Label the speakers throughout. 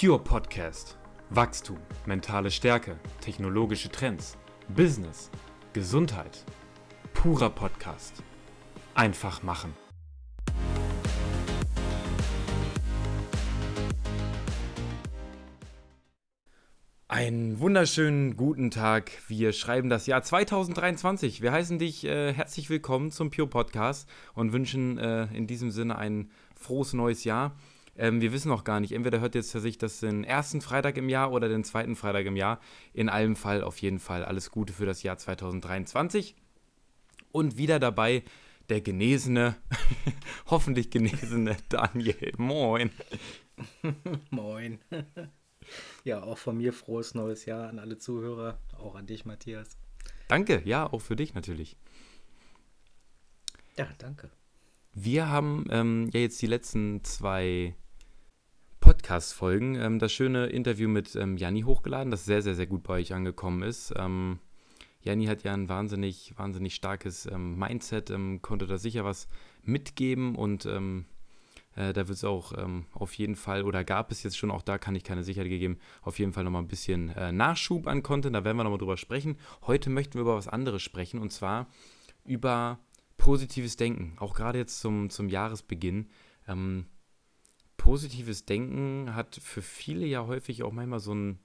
Speaker 1: Pure Podcast. Wachstum, mentale Stärke, technologische Trends, Business, Gesundheit. Purer Podcast. Einfach machen. Einen wunderschönen guten Tag. Wir schreiben das Jahr 2023. Wir heißen dich äh, herzlich willkommen zum Pure Podcast und wünschen äh, in diesem Sinne ein frohes neues Jahr. Ähm, wir wissen noch gar nicht, entweder hört jetzt tatsächlich das den ersten Freitag im Jahr oder den zweiten Freitag im Jahr. In allem Fall auf jeden Fall alles Gute für das Jahr 2023. Und wieder dabei der genesene, hoffentlich genesene Daniel. Moin.
Speaker 2: Moin. Ja, auch von mir frohes neues Jahr an alle Zuhörer, auch an dich, Matthias.
Speaker 1: Danke, ja, auch für dich natürlich.
Speaker 2: Ja, danke.
Speaker 1: Wir haben ähm, ja jetzt die letzten zwei Podcast-Folgen ähm, das schöne Interview mit ähm, Janni hochgeladen, das sehr, sehr, sehr gut bei euch angekommen ist. Ähm, Janni hat ja ein wahnsinnig, wahnsinnig starkes ähm, Mindset, ähm, konnte da sicher was mitgeben und ähm, äh, da wird es auch ähm, auf jeden Fall, oder gab es jetzt schon, auch da kann ich keine Sicherheit geben, auf jeden Fall nochmal ein bisschen äh, Nachschub an Content, da werden wir nochmal drüber sprechen. Heute möchten wir über was anderes sprechen und zwar über positives Denken, auch gerade jetzt zum, zum Jahresbeginn. Ähm, positives Denken hat für viele ja häufig auch manchmal so einen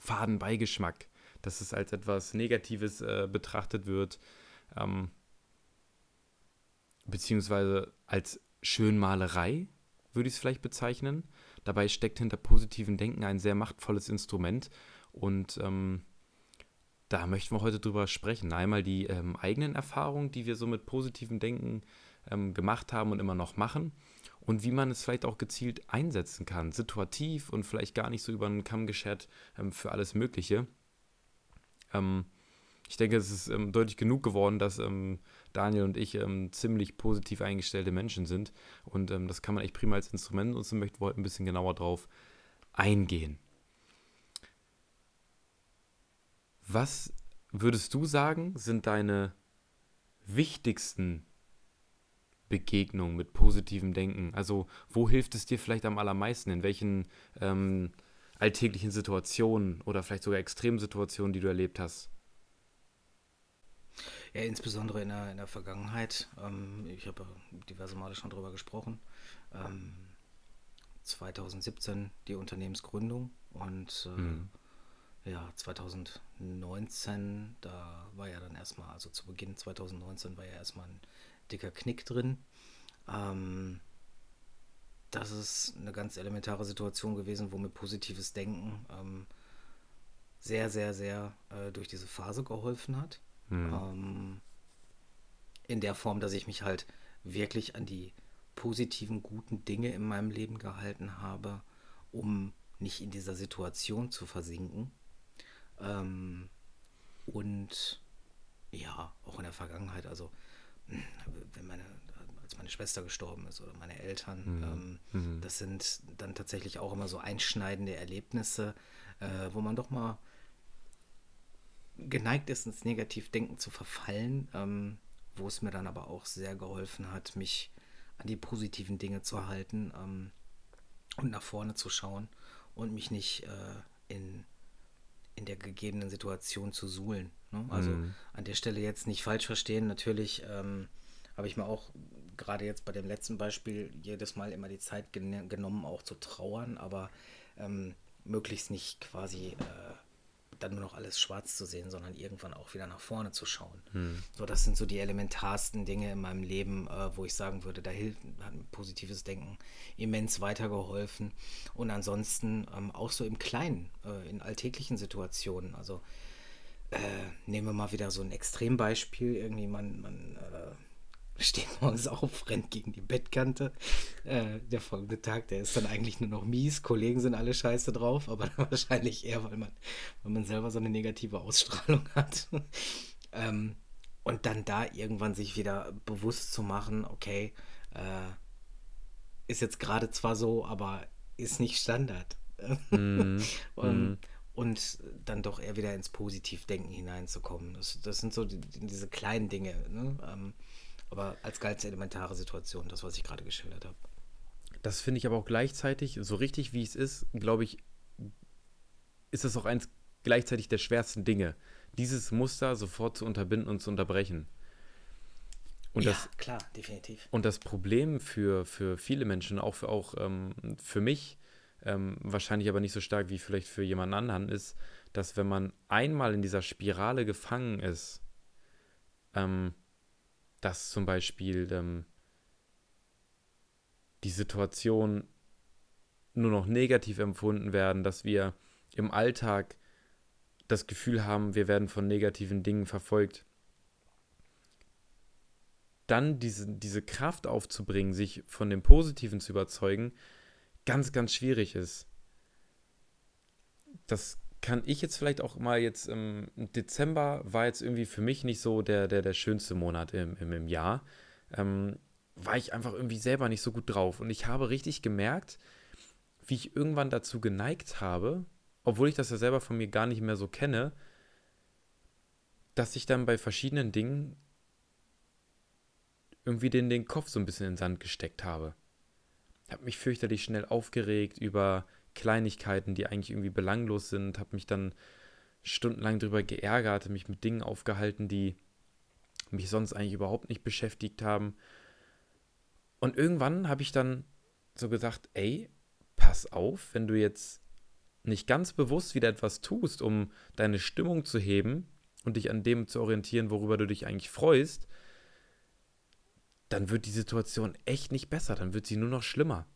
Speaker 1: faden Beigeschmack, dass es als etwas Negatives äh, betrachtet wird, ähm, beziehungsweise als Schönmalerei, würde ich es vielleicht bezeichnen. Dabei steckt hinter positivem Denken ein sehr machtvolles Instrument und ähm, da möchten wir heute drüber sprechen. Einmal die ähm, eigenen Erfahrungen, die wir so mit positivem Denken ähm, gemacht haben und immer noch machen und wie man es vielleicht auch gezielt einsetzen kann, situativ und vielleicht gar nicht so über einen Kamm geschert ähm, für alles Mögliche. Ähm, ich denke, es ist ähm, deutlich genug geworden, dass ähm, Daniel und ich ziemlich positiv eingestellte Menschen sind und das kann man echt prima als Instrument nutzen, möchten wir heute ein bisschen genauer drauf eingehen. Was würdest du sagen, sind deine wichtigsten Begegnungen mit positivem Denken? Also, wo hilft es dir vielleicht am allermeisten? In welchen ähm, alltäglichen Situationen oder vielleicht sogar Extremsituationen, die du erlebt hast?
Speaker 2: Ja, insbesondere in der, in der Vergangenheit. Ähm, ich habe diverse Male schon darüber gesprochen. Ähm, 2017 die Unternehmensgründung und äh, mhm ja, 2019, da war ja dann erstmal, also zu Beginn 2019 war ja erstmal ein dicker Knick drin. Ähm, das ist eine ganz elementare Situation gewesen, wo mir positives Denken ähm, sehr, sehr, sehr äh, durch diese Phase geholfen hat. Mhm. Ähm, in der Form, dass ich mich halt wirklich an die positiven, guten Dinge in meinem Leben gehalten habe, um nicht in dieser Situation zu versinken. Ähm, und ja, auch in der Vergangenheit, also wenn meine, als meine Schwester gestorben ist oder meine Eltern, mhm. Ähm, mhm. das sind dann tatsächlich auch immer so einschneidende Erlebnisse, äh, wo man doch mal geneigt ist, ins Negativdenken zu verfallen, ähm, wo es mir dann aber auch sehr geholfen hat, mich an die positiven Dinge zu halten ähm, und nach vorne zu schauen und mich nicht äh, in in der gegebenen Situation zu suhlen. Ne? Also mhm. an der Stelle jetzt nicht falsch verstehen. Natürlich ähm, habe ich mir auch gerade jetzt bei dem letzten Beispiel jedes Mal immer die Zeit gen genommen, auch zu trauern, aber ähm, möglichst nicht quasi äh, dann nur noch alles schwarz zu sehen, sondern irgendwann auch wieder nach vorne zu schauen. Hm. So, das sind so die elementarsten Dinge in meinem Leben, äh, wo ich sagen würde, da hilft, hat positives Denken immens weitergeholfen. Und ansonsten ähm, auch so im Kleinen, äh, in alltäglichen Situationen. Also äh, nehmen wir mal wieder so ein Extrembeispiel. Irgendwie man, man äh, steht morgens auf, rennt gegen die Bettkante. Äh, der folgende Tag, der ist dann eigentlich nur noch mies. Kollegen sind alle scheiße drauf, aber wahrscheinlich eher, weil man, weil man selber so eine negative Ausstrahlung hat. ähm, und dann da irgendwann sich wieder bewusst zu machen, okay, äh, ist jetzt gerade zwar so, aber ist nicht Standard. Mm, und, mm. Und, dann doch eher wieder ins Positivdenken hineinzukommen. Das, das sind so die, diese kleinen Dinge. Ne? Ähm, aber als ganz elementare Situation, das, was ich gerade geschildert habe.
Speaker 1: Das finde ich aber auch gleichzeitig, so richtig wie es ist, glaube ich, ist das auch eins gleichzeitig der schwersten Dinge, dieses Muster sofort zu unterbinden und zu unterbrechen. Und
Speaker 2: ja,
Speaker 1: das,
Speaker 2: klar, definitiv.
Speaker 1: Und das Problem für, für viele Menschen, auch für, auch, ähm, für mich, ähm, wahrscheinlich aber nicht so stark wie vielleicht für jemand anderen, ist, dass wenn man einmal in dieser Spirale gefangen ist, ähm, dass zum Beispiel ähm, die Situation nur noch negativ empfunden werden, dass wir im Alltag das Gefühl haben, wir werden von negativen Dingen verfolgt, dann diese, diese Kraft aufzubringen, sich von dem Positiven zu überzeugen, ganz, ganz schwierig ist. Das kann ich jetzt vielleicht auch mal jetzt im Dezember war jetzt irgendwie für mich nicht so der, der, der schönste Monat im, im, im Jahr. Ähm, war ich einfach irgendwie selber nicht so gut drauf. Und ich habe richtig gemerkt, wie ich irgendwann dazu geneigt habe, obwohl ich das ja selber von mir gar nicht mehr so kenne, dass ich dann bei verschiedenen Dingen irgendwie den, den Kopf so ein bisschen in den Sand gesteckt habe. Habe mich fürchterlich schnell aufgeregt über Kleinigkeiten, die eigentlich irgendwie belanglos sind, habe mich dann stundenlang darüber geärgert, mich mit Dingen aufgehalten, die mich sonst eigentlich überhaupt nicht beschäftigt haben. Und irgendwann habe ich dann so gesagt, ey, pass auf, wenn du jetzt nicht ganz bewusst wieder etwas tust, um deine Stimmung zu heben und dich an dem zu orientieren, worüber du dich eigentlich freust, dann wird die Situation echt nicht besser, dann wird sie nur noch schlimmer.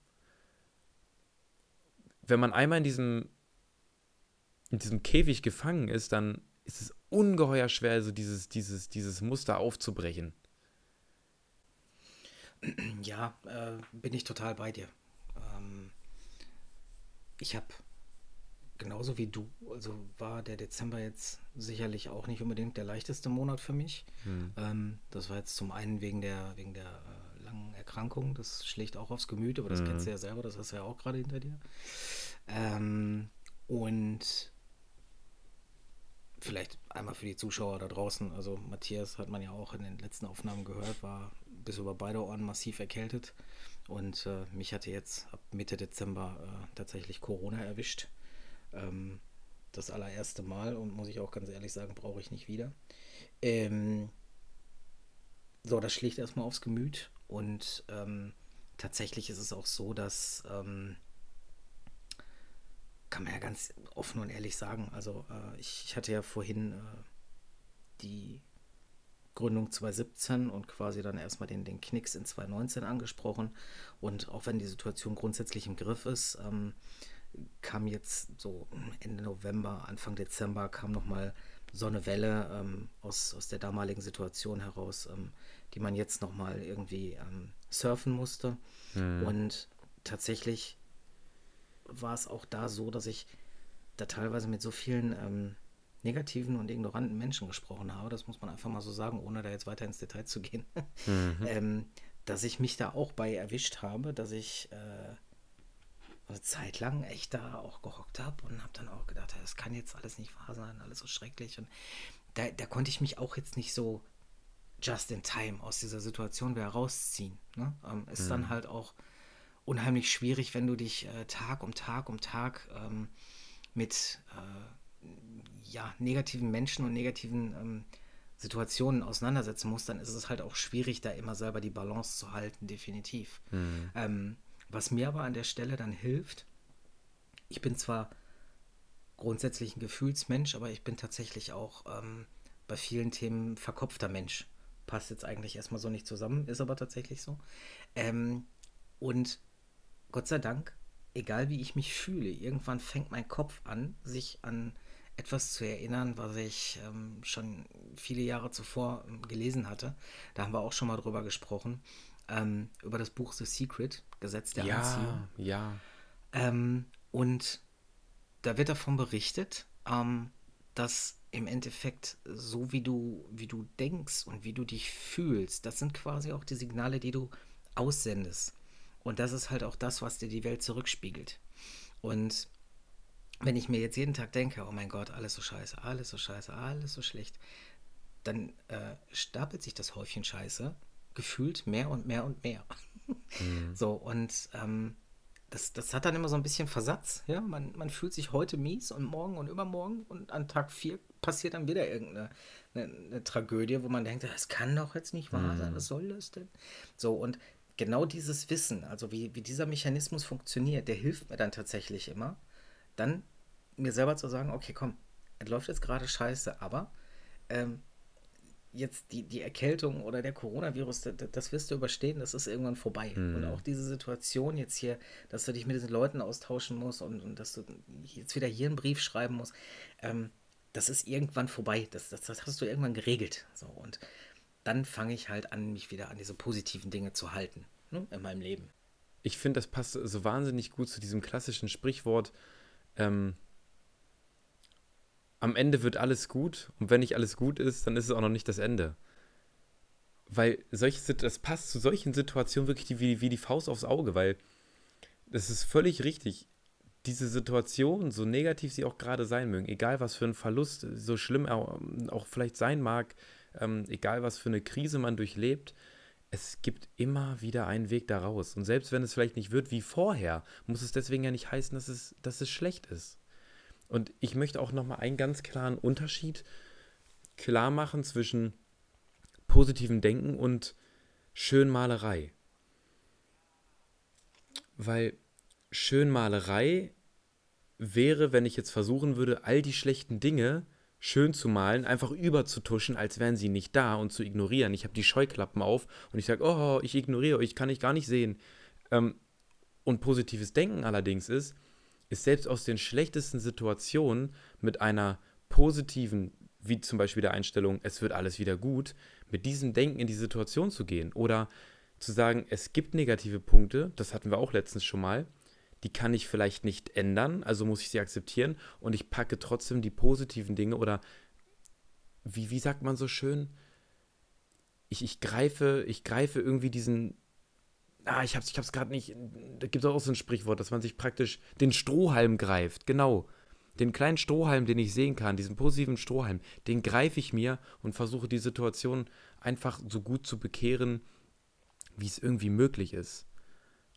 Speaker 1: Wenn man einmal in diesem, in diesem Käfig gefangen ist, dann ist es ungeheuer schwer, so dieses, dieses, dieses Muster aufzubrechen.
Speaker 2: Ja, äh, bin ich total bei dir. Ähm, ich habe genauso wie du, also war der Dezember jetzt sicherlich auch nicht unbedingt der leichteste Monat für mich. Hm. Ähm, das war jetzt zum einen wegen der, wegen der äh, langen Erkrankung, das schlägt auch aufs Gemüt, aber das hm. kennst du ja selber, das hast du ja auch gerade hinter dir. Ähm, und vielleicht einmal für die Zuschauer da draußen, also Matthias hat man ja auch in den letzten Aufnahmen gehört, war bis über beide Ohren massiv erkältet. Und äh, mich hatte jetzt ab Mitte Dezember äh, tatsächlich Corona erwischt. Ähm, das allererste Mal und muss ich auch ganz ehrlich sagen, brauche ich nicht wieder. Ähm, so, das schlägt erstmal aufs Gemüt und ähm, tatsächlich ist es auch so, dass ähm, kann man ja ganz offen und ehrlich sagen. Also äh, ich, ich, hatte ja vorhin äh, die Gründung 2017 und quasi dann erstmal den, den Knicks in 2019 angesprochen. Und auch wenn die Situation grundsätzlich im Griff ist, ähm, kam jetzt so Ende November, Anfang Dezember kam nochmal so eine Welle ähm, aus, aus der damaligen Situation heraus, ähm, die man jetzt nochmal irgendwie ähm, surfen musste. Mhm. Und tatsächlich war es auch da so, dass ich da teilweise mit so vielen ähm, negativen und ignoranten Menschen gesprochen habe, das muss man einfach mal so sagen, ohne da jetzt weiter ins Detail zu gehen, mhm. Ähm, dass ich mich da auch bei erwischt habe, dass ich äh, eine Zeit lang echt da auch gehockt habe und habe dann auch gedacht, das kann jetzt alles nicht wahr sein, alles so schrecklich. Und da, da konnte ich mich auch jetzt nicht so just in time aus dieser Situation wieder rausziehen. Ne? Ähm, ist mhm. dann halt auch unheimlich schwierig, wenn du dich äh, Tag um Tag um Tag ähm, mit äh, ja, negativen Menschen und negativen ähm, Situationen auseinandersetzen musst, dann ist es halt auch schwierig, da immer selber die Balance zu halten, definitiv. Mhm. Was mir aber an der Stelle dann hilft, ich bin zwar grundsätzlich ein Gefühlsmensch, aber ich bin tatsächlich auch ähm, bei vielen Themen verkopfter Mensch. Passt jetzt eigentlich erstmal so nicht zusammen, ist aber tatsächlich so. Ähm, und Gott sei Dank, egal wie ich mich fühle, irgendwann fängt mein Kopf an, sich an etwas zu erinnern, was ich ähm, schon viele Jahre zuvor ähm, gelesen hatte. Da haben wir auch schon mal drüber gesprochen ähm, über das Buch The Secret, Gesetz der
Speaker 1: ja,
Speaker 2: Anziehung.
Speaker 1: Ja,
Speaker 2: ähm, und da wird davon berichtet, ähm, dass im Endeffekt so wie du, wie du denkst und wie du dich fühlst, das sind quasi auch die Signale, die du aussendest. Und das ist halt auch das, was dir die Welt zurückspiegelt. Und wenn ich mir jetzt jeden Tag denke, oh mein Gott, alles so scheiße, alles so scheiße, alles so schlecht, dann äh, stapelt sich das Häufchen Scheiße gefühlt mehr und mehr und mehr. Mhm. So, und ähm, das, das hat dann immer so ein bisschen Versatz. Ja? Man, man fühlt sich heute mies und morgen und übermorgen und an Tag 4 passiert dann wieder irgendeine eine, eine Tragödie, wo man denkt, das kann doch jetzt nicht wahr sein, mhm. was soll das denn? So, und genau dieses Wissen, also wie, wie dieser Mechanismus funktioniert, der hilft mir dann tatsächlich immer, dann mir selber zu sagen, okay, komm, es läuft jetzt gerade scheiße, aber ähm, jetzt die, die Erkältung oder der Coronavirus, das, das, wirst du überstehen, das ist irgendwann vorbei. Mhm. Und auch diese Situation jetzt hier, dass du dich mit diesen Leuten austauschen musst und, und dass du jetzt wieder hier einen Brief schreiben musst, ähm, das ist irgendwann vorbei. Das, das, das hast du irgendwann geregelt. So, und dann fange ich halt an, mich wieder an diese positiven Dinge zu halten ne, in meinem Leben.
Speaker 1: Ich finde, das passt so wahnsinnig gut zu diesem klassischen Sprichwort, ähm, am Ende wird alles gut und wenn nicht alles gut ist, dann ist es auch noch nicht das Ende. Weil solche, das passt zu solchen Situationen wirklich wie, wie die Faust aufs Auge, weil das ist völlig richtig. Diese Situation, so negativ sie auch gerade sein mögen, egal was für ein Verlust, so schlimm auch, auch vielleicht sein mag, ähm, egal was für eine Krise man durchlebt, es gibt immer wieder einen Weg daraus. Und selbst wenn es vielleicht nicht wird wie vorher, muss es deswegen ja nicht heißen, dass es, dass es schlecht ist. Und ich möchte auch nochmal einen ganz klaren Unterschied klar machen zwischen positivem Denken und Schönmalerei. Weil Schönmalerei wäre, wenn ich jetzt versuchen würde, all die schlechten Dinge schön zu malen, einfach überzutuschen, als wären sie nicht da und zu ignorieren. Ich habe die Scheuklappen auf und ich sage, oh, ich ignoriere euch, kann ich gar nicht sehen. Ähm, und positives Denken allerdings ist, ist selbst aus den schlechtesten Situationen mit einer positiven, wie zum Beispiel der Einstellung, es wird alles wieder gut, mit diesem Denken in die Situation zu gehen. Oder zu sagen, es gibt negative Punkte, das hatten wir auch letztens schon mal, die kann ich vielleicht nicht ändern, also muss ich sie akzeptieren und ich packe trotzdem die positiven Dinge oder wie, wie sagt man so schön? Ich, ich greife, ich greife irgendwie diesen, ah, ich hab's, ich hab's gerade nicht, da gibt es auch so ein Sprichwort, dass man sich praktisch den Strohhalm greift, genau. Den kleinen Strohhalm, den ich sehen kann, diesen positiven Strohhalm, den greife ich mir und versuche die Situation einfach so gut zu bekehren, wie es irgendwie möglich ist.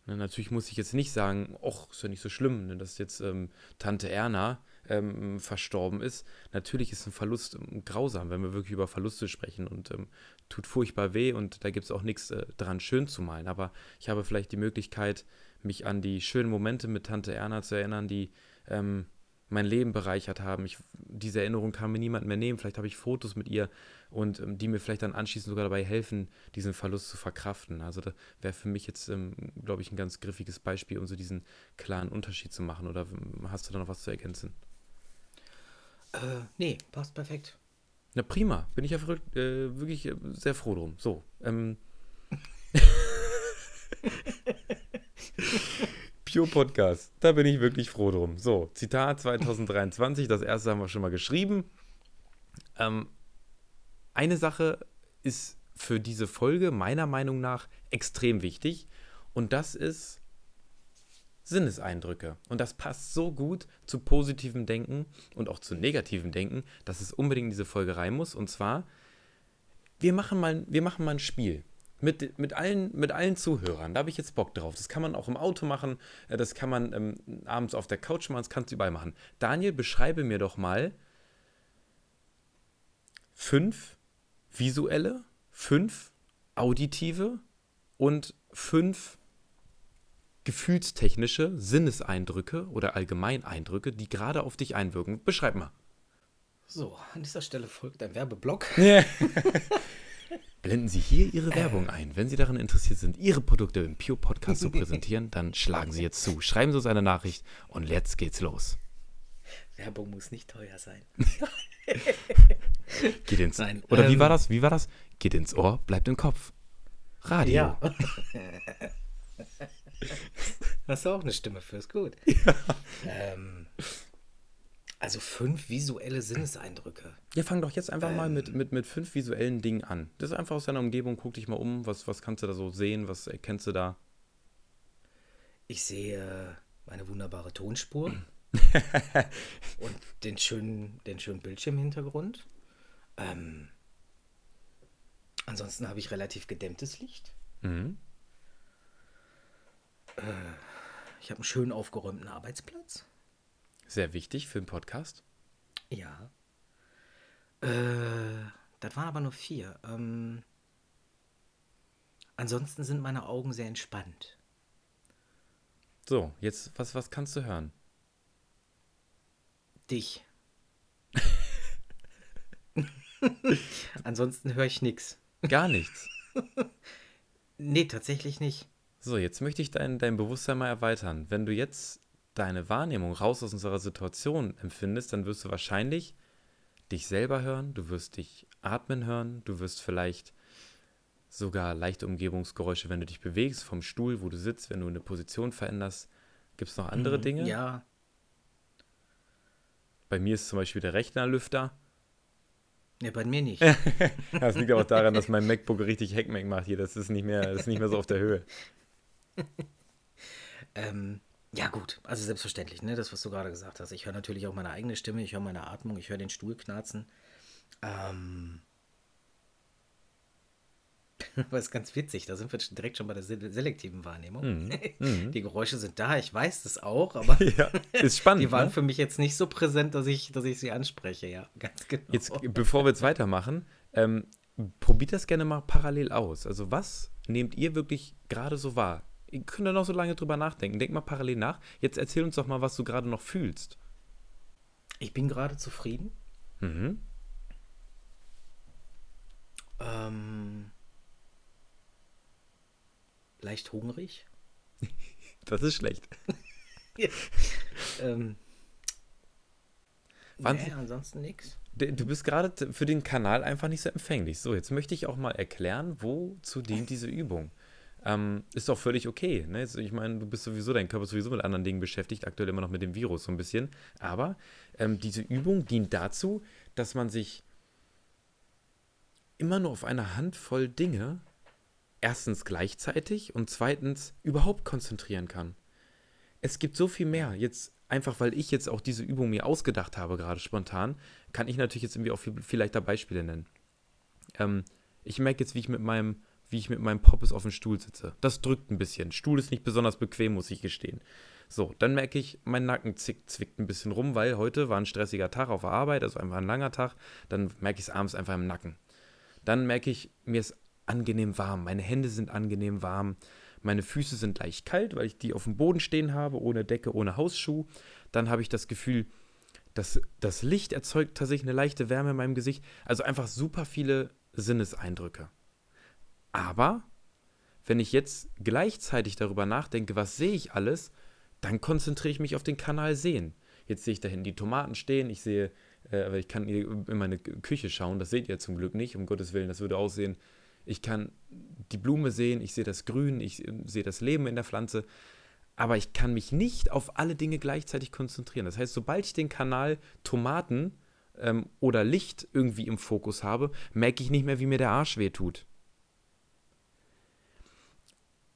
Speaker 1: Ne, natürlich muss ich jetzt nicht sagen, ach, ist ja nicht so schlimm, ne, dass jetzt ähm, Tante Erna ähm, verstorben ist. Natürlich ist ein Verlust ähm, grausam, wenn wir wirklich über Verluste sprechen und ähm, tut furchtbar weh und da gibt es auch nichts äh, dran schön zu malen. Aber ich habe vielleicht die Möglichkeit, mich an die schönen Momente mit Tante Erna zu erinnern, die ähm, mein Leben bereichert haben. Ich, diese Erinnerung kann mir niemand mehr nehmen. Vielleicht habe ich Fotos mit ihr und ähm, die mir vielleicht dann anschließend sogar dabei helfen, diesen Verlust zu verkraften. Also das wäre für mich jetzt, ähm, glaube ich, ein ganz griffiges Beispiel, um so diesen klaren Unterschied zu machen. Oder ähm, hast du da noch was zu ergänzen?
Speaker 2: Äh, nee, passt perfekt.
Speaker 1: Na prima, bin ich ja verrückt, äh, wirklich äh, sehr froh drum. So, ähm. Pure Podcast, da bin ich wirklich froh drum. So, Zitat 2023, das erste haben wir schon mal geschrieben. Ähm, eine Sache ist für diese Folge meiner Meinung nach extrem wichtig und das ist Sinneseindrücke. Und das passt so gut zu positivem Denken und auch zu negativem Denken, dass es unbedingt in diese Folge rein muss. Und zwar, wir machen mal, wir machen mal ein Spiel. Mit, mit, allen, mit allen Zuhörern. Da habe ich jetzt Bock drauf. Das kann man auch im Auto machen. Äh, das kann man ähm, abends auf der Couch machen. Das kannst du überall machen. Daniel, beschreibe mir doch mal fünf visuelle, fünf auditive und fünf gefühlstechnische Sinneseindrücke oder Allgemeineindrücke, die gerade auf dich einwirken. Beschreib mal.
Speaker 2: So, an dieser Stelle folgt ein Werbeblock.
Speaker 1: Blenden Sie hier Ihre Werbung ein. Wenn Sie daran interessiert sind, Ihre Produkte im Pure Podcast zu präsentieren, dann schlagen Sie jetzt zu. Schreiben Sie uns eine Nachricht und jetzt geht's los.
Speaker 2: Werbung muss nicht teuer sein.
Speaker 1: Geht ins Nein, Oder ähm, wie war das? Wie war das? Geht ins Ohr, bleibt im Kopf. Radio. Ja.
Speaker 2: Hast du auch eine Stimme für, ist gut. Ja. Ähm, also fünf visuelle Sinneseindrücke.
Speaker 1: Ja, fang doch jetzt einfach ähm, mal mit, mit, mit fünf visuellen Dingen an. Das ist einfach aus deiner Umgebung, guck dich mal um, was, was kannst du da so sehen, was erkennst du da?
Speaker 2: Ich sehe meine wunderbare Tonspur und den schönen, den schönen Bildschirmhintergrund. Ähm, ansonsten habe ich relativ gedämmtes Licht. Mhm. Ich habe einen schön aufgeräumten Arbeitsplatz.
Speaker 1: Sehr wichtig für einen Podcast.
Speaker 2: Ja. Äh, das waren aber nur vier. Ähm, ansonsten sind meine Augen sehr entspannt.
Speaker 1: So, jetzt, was, was kannst du hören?
Speaker 2: Dich. ansonsten höre ich nichts.
Speaker 1: Gar nichts.
Speaker 2: Nee, tatsächlich nicht.
Speaker 1: So, jetzt möchte ich dein, dein Bewusstsein mal erweitern. Wenn du jetzt deine Wahrnehmung raus aus unserer Situation empfindest, dann wirst du wahrscheinlich dich selber hören, du wirst dich atmen hören, du wirst vielleicht sogar leichte Umgebungsgeräusche, wenn du dich bewegst, vom Stuhl, wo du sitzt, wenn du eine Position veränderst. Gibt es noch andere
Speaker 2: Mhm,
Speaker 1: Dinge?
Speaker 2: Ja.
Speaker 1: Bei mir ist zum Beispiel der Rechnerlüfter.
Speaker 2: Nee, bei mir nicht.
Speaker 1: Das liegt auch daran, dass mein MacBook richtig Heckmeck macht hier. Das ist nicht mehr, das ist nicht mehr so auf der Höhe.
Speaker 2: ähm, ja, gut. Also selbstverständlich, ne? Das, was du gerade gesagt hast. Ich höre natürlich auch meine eigene Stimme, ich höre meine Atmung, ich höre den Stuhl knarzen. Ähm. Aber ist ganz witzig, da sind wir direkt schon bei der se- selektiven Wahrnehmung.
Speaker 1: Mhm. Mhm.
Speaker 2: Die Geräusche sind da, ich weiß das auch, aber
Speaker 1: Ja, ist spannend.
Speaker 2: die waren
Speaker 1: ne?
Speaker 2: für mich jetzt nicht so präsent, dass ich, dass ich sie anspreche, ja, ganz genau.
Speaker 1: Jetzt, bevor wir jetzt weitermachen, ähm, probiert das gerne mal parallel aus. Also, was nehmt ihr wirklich gerade so wahr? Ihr könnt da noch so lange drüber nachdenken. Denk mal parallel nach. Jetzt erzähl uns doch mal, was du gerade noch fühlst.
Speaker 2: Ich bin gerade zufrieden.
Speaker 1: Mhm.
Speaker 2: Ähm, leicht hungrig.
Speaker 1: Das ist schlecht.
Speaker 2: Ähm,
Speaker 1: Wahnsinn.
Speaker 2: nee, ansonsten nichts.
Speaker 1: Du bist gerade für den Kanal einfach nicht so empfänglich. So, jetzt möchte ich auch mal erklären, wozu dient diese Übung. Ähm, ist doch völlig okay. Ne? Ich meine, du bist sowieso, dein Körper ist sowieso mit anderen Dingen beschäftigt, aktuell immer noch mit dem Virus so ein bisschen. Aber ähm, diese Übung dient dazu, dass man sich immer nur auf eine Handvoll Dinge erstens gleichzeitig und zweitens überhaupt konzentrieren kann. Es gibt so viel mehr. Jetzt einfach, weil ich jetzt auch diese Übung mir ausgedacht habe, gerade spontan, kann ich natürlich jetzt irgendwie auch viel, viel leichter Beispiele nennen. Ähm, ich merke jetzt, wie ich mit meinem, wie ich mit meinem Poppes auf dem Stuhl sitze. Das drückt ein bisschen. Stuhl ist nicht besonders bequem, muss ich gestehen. So, dann merke ich, mein Nacken zick, zwickt ein bisschen rum, weil heute war ein stressiger Tag auf der Arbeit, also einfach ein langer Tag. Dann merke ich es abends einfach im Nacken. Dann merke ich, mir ist angenehm warm. Meine Hände sind angenehm warm. Meine Füße sind leicht kalt, weil ich die auf dem Boden stehen habe, ohne Decke, ohne Hausschuh. Dann habe ich das Gefühl, dass das Licht erzeugt tatsächlich eine leichte Wärme in meinem Gesicht. Also einfach super viele Sinneseindrücke. Aber wenn ich jetzt gleichzeitig darüber nachdenke, was sehe ich alles, dann konzentriere ich mich auf den Kanal Sehen. Jetzt sehe ich da hinten die Tomaten stehen, ich sehe, äh, ich kann in meine Küche schauen, das seht ihr zum Glück nicht, um Gottes Willen, das würde aussehen. Ich kann die Blume sehen, ich sehe das Grün, ich äh, sehe das Leben in der Pflanze, aber ich kann mich nicht auf alle Dinge gleichzeitig konzentrieren. Das heißt, sobald ich den Kanal Tomaten ähm, oder Licht irgendwie im Fokus habe, merke ich nicht mehr, wie mir der Arsch weh tut.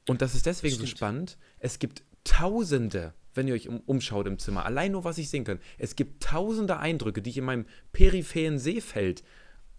Speaker 1: Und das ist deswegen so
Speaker 2: Stimmt.
Speaker 1: spannend. Es gibt tausende, wenn ihr euch um, umschaut im Zimmer, allein nur was ich sehen kann, es gibt tausende Eindrücke, die ich in meinem peripheren Sehfeld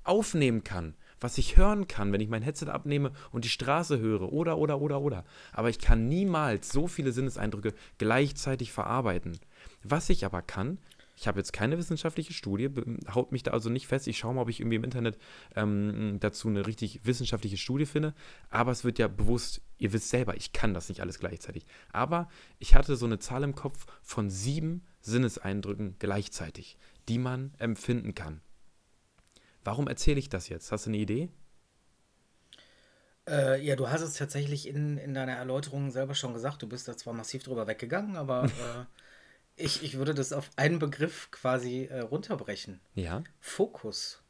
Speaker 1: aufnehmen kann, was ich hören kann, wenn ich mein Headset abnehme und die Straße höre, oder, oder, oder, oder. Aber ich kann niemals so viele Sinneseindrücke gleichzeitig verarbeiten. Was ich aber kann, ich habe jetzt keine wissenschaftliche Studie, haut mich da also nicht fest. Ich schaue mal, ob ich irgendwie im Internet ähm, dazu eine richtig wissenschaftliche Studie finde. Aber es wird ja bewusst, ihr wisst selber, ich kann das nicht alles gleichzeitig. Aber ich hatte so eine Zahl im Kopf von sieben Sinneseindrücken gleichzeitig, die man empfinden kann. Warum erzähle ich das jetzt? Hast du eine Idee?
Speaker 2: Äh, ja, du hast es tatsächlich in, in deiner Erläuterung selber schon gesagt. Du bist da zwar massiv drüber weggegangen, aber äh, ich, ich würde das auf einen Begriff quasi äh, runterbrechen.
Speaker 1: Ja.
Speaker 2: Fokus.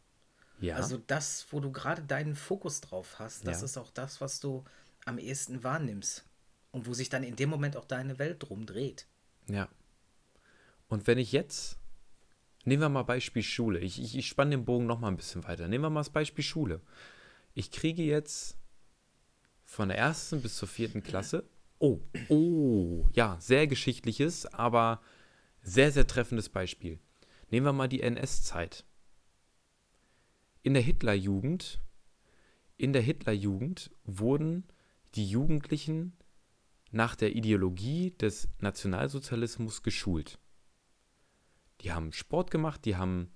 Speaker 1: Ja.
Speaker 2: Also das, wo du gerade deinen Fokus drauf hast, das
Speaker 1: Ja.
Speaker 2: ist auch das, was du am ehesten wahrnimmst. Und wo sich dann in dem Moment auch deine Welt drum dreht.
Speaker 1: Ja. Und wenn ich jetzt, nehmen wir mal Beispiel Schule, ich, ich, ich spanne den Bogen noch mal ein bisschen weiter. Nehmen wir mal das Beispiel Schule. Ich kriege jetzt von der ersten bis zur vierten Klasse, oh, oh, ja, sehr geschichtliches, aber sehr, sehr treffendes Beispiel. Nehmen wir mal die NS-Zeit. In der Hitlerjugend, in der Hitlerjugend wurden die Jugendlichen nach der Ideologie des Nationalsozialismus geschult. Die haben Sport gemacht, die haben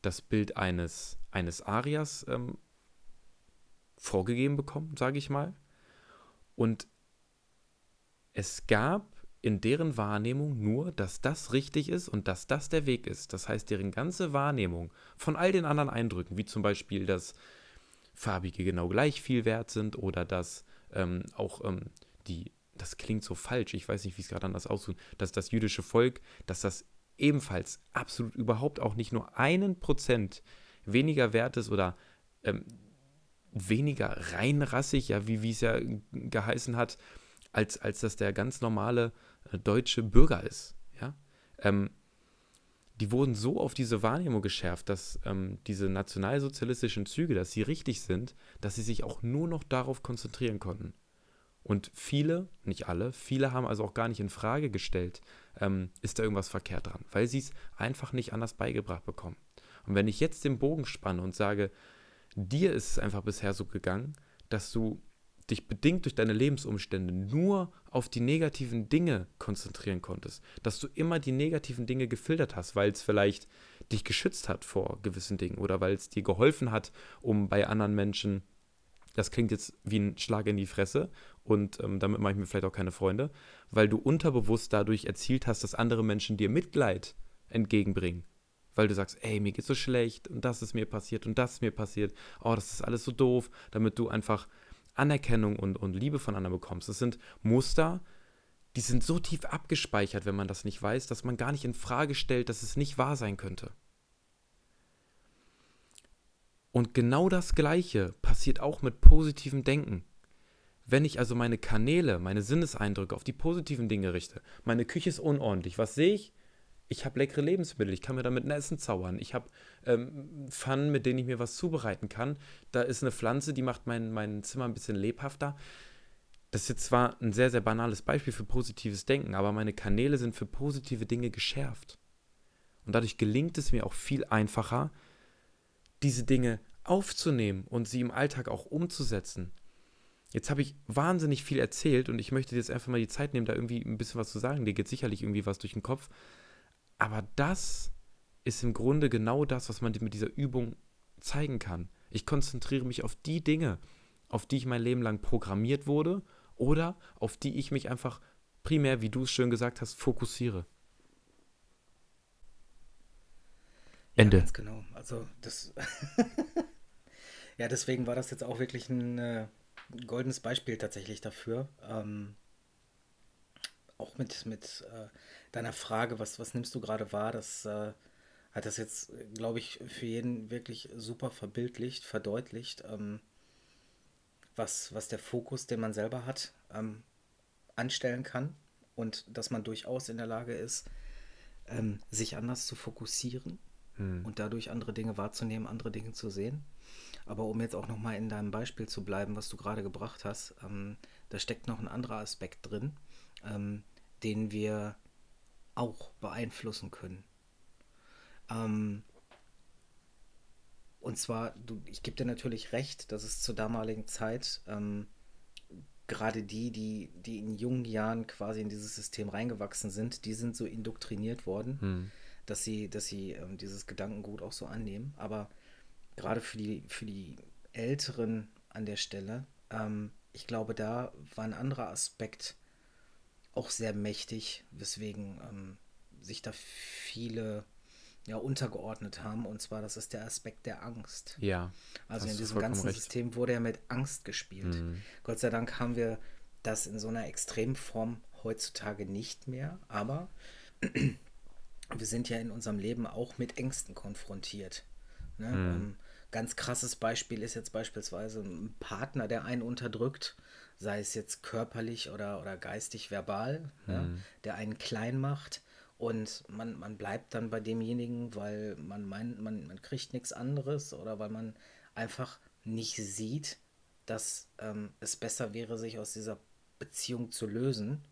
Speaker 1: das Bild eines, eines Arias ähm, vorgegeben bekommen, sage ich mal. Und es gab in deren Wahrnehmung nur, dass das richtig ist und dass das der Weg ist. Das heißt, deren ganze Wahrnehmung von all den anderen Eindrücken, wie zum Beispiel, dass Farbige genau gleich viel wert sind oder dass ähm, auch ähm, die, das klingt so falsch, ich weiß nicht, wie es gerade anders aussieht, dass das jüdische Volk, dass das ebenfalls absolut überhaupt auch nicht nur einen Prozent weniger wert ist oder ähm, weniger reinrassig, ja, wie, es ja geheißen hat, als, als dass der ganz normale äh, deutsche Bürger ist. Ja? Ähm, die wurden so auf diese Wahrnehmung geschärft, dass ähm, diese nationalsozialistischen Züge, dass sie richtig sind, dass sie sich auch nur noch darauf konzentrieren konnten. Und viele, nicht alle, viele haben also auch gar nicht in Frage gestellt, ähm, ist da irgendwas verkehrt dran, weil sie es einfach nicht anders beigebracht bekommen. Und wenn ich jetzt den Bogen spanne und sage, dir ist es einfach bisher so gegangen, dass du dich bedingt durch deine Lebensumstände nur auf die negativen Dinge konzentrieren konntest, dass du immer die negativen Dinge gefiltert hast, weil es vielleicht dich geschützt hat vor gewissen Dingen oder weil es dir geholfen hat, um bei anderen Menschen, das klingt jetzt wie ein Schlag in die Fresse und ähm, damit mache ich mir vielleicht auch keine Freunde, weil du unterbewusst dadurch erzielt hast, dass andere Menschen dir Mitleid entgegenbringen. Weil du sagst, ey, mir geht's so schlecht und das ist mir passiert und das ist mir passiert. Oh, das ist alles so doof, damit du einfach Anerkennung und, und Liebe von anderen bekommst. Das sind Muster, die sind so tief abgespeichert, wenn man das nicht weiß, dass man gar nicht in Frage stellt, dass es nicht wahr sein könnte. Und genau das Gleiche passiert auch mit positivem Denken. Wenn ich also meine Kanäle, meine Sinneseindrücke auf die positiven Dinge richte, meine Küche ist unordentlich, was sehe ich? Ich habe leckere Lebensmittel, ich kann mir damit ein Essen zaubern. Ich habe ähm, Pfannen, mit denen ich mir was zubereiten kann. Da ist eine Pflanze, die macht mein, mein Zimmer ein bisschen lebhafter. Das ist jetzt zwar ein sehr, sehr banales Beispiel für positives Denken, aber meine Kanäle sind für positive Dinge geschärft. Und dadurch gelingt es mir auch viel einfacher, diese Dinge aufzunehmen und sie im Alltag auch umzusetzen. Jetzt habe ich wahnsinnig viel erzählt und ich möchte jetzt einfach mal die Zeit nehmen, da irgendwie ein bisschen was zu sagen. Dir geht sicherlich irgendwie was durch den Kopf. Aber das ist im Grunde genau das, was man mit dieser Übung zeigen kann. Ich konzentriere mich auf die Dinge, auf die ich mein Leben lang programmiert wurde oder auf die ich mich einfach primär, wie du es schön gesagt hast, fokussiere.
Speaker 2: Ende. Ja, ganz genau. Also das ja, deswegen war das jetzt auch wirklich ein äh, goldenes Beispiel tatsächlich dafür. Ähm, auch mit, mit äh, deiner Frage, was, was nimmst du gerade wahr, das äh, hat das jetzt, glaube ich, für jeden wirklich super verbildlicht, verdeutlicht, ähm, was, was der Fokus, den man selber hat, ähm, anstellen kann und dass man durchaus in der Lage ist, ähm, sich anders zu fokussieren hm. und dadurch andere Dinge wahrzunehmen, andere Dinge zu sehen. Aber um jetzt auch nochmal in deinem Beispiel zu bleiben, was du gerade gebracht hast, ähm, da steckt noch ein anderer Aspekt drin, ähm, den wir auch beeinflussen können. Ähm, und zwar, du, ich gebe dir natürlich recht, dass es zur damaligen Zeit ähm, gerade die, die, die in jungen Jahren quasi in dieses System reingewachsen sind, die sind so indoktriniert worden, hm. dass sie, dass sie ähm, dieses Gedankengut auch so annehmen. Aber gerade für die, für die Älteren an der Stelle, ähm, ich glaube, da war ein anderer Aspekt auch sehr mächtig, weswegen ähm, sich da viele ja, untergeordnet haben. Und zwar, das ist der Aspekt der Angst.
Speaker 1: Ja.
Speaker 2: Also in diesem ganzen recht. System wurde ja mit Angst gespielt. Mhm. Gott sei Dank haben wir das in so einer extremen Form heutzutage nicht mehr, aber wir sind ja in unserem Leben auch mit Ängsten konfrontiert. Ne? Mhm. Um, ganz krasses Beispiel ist jetzt beispielsweise ein Partner, der einen unterdrückt sei es jetzt körperlich oder, oder geistig verbal, mhm. ja, der einen klein macht. Und man, man bleibt dann bei demjenigen, weil man meint, man, man kriegt nichts anderes oder weil man einfach nicht sieht, dass ähm, es besser wäre, sich aus dieser Beziehung zu lösen.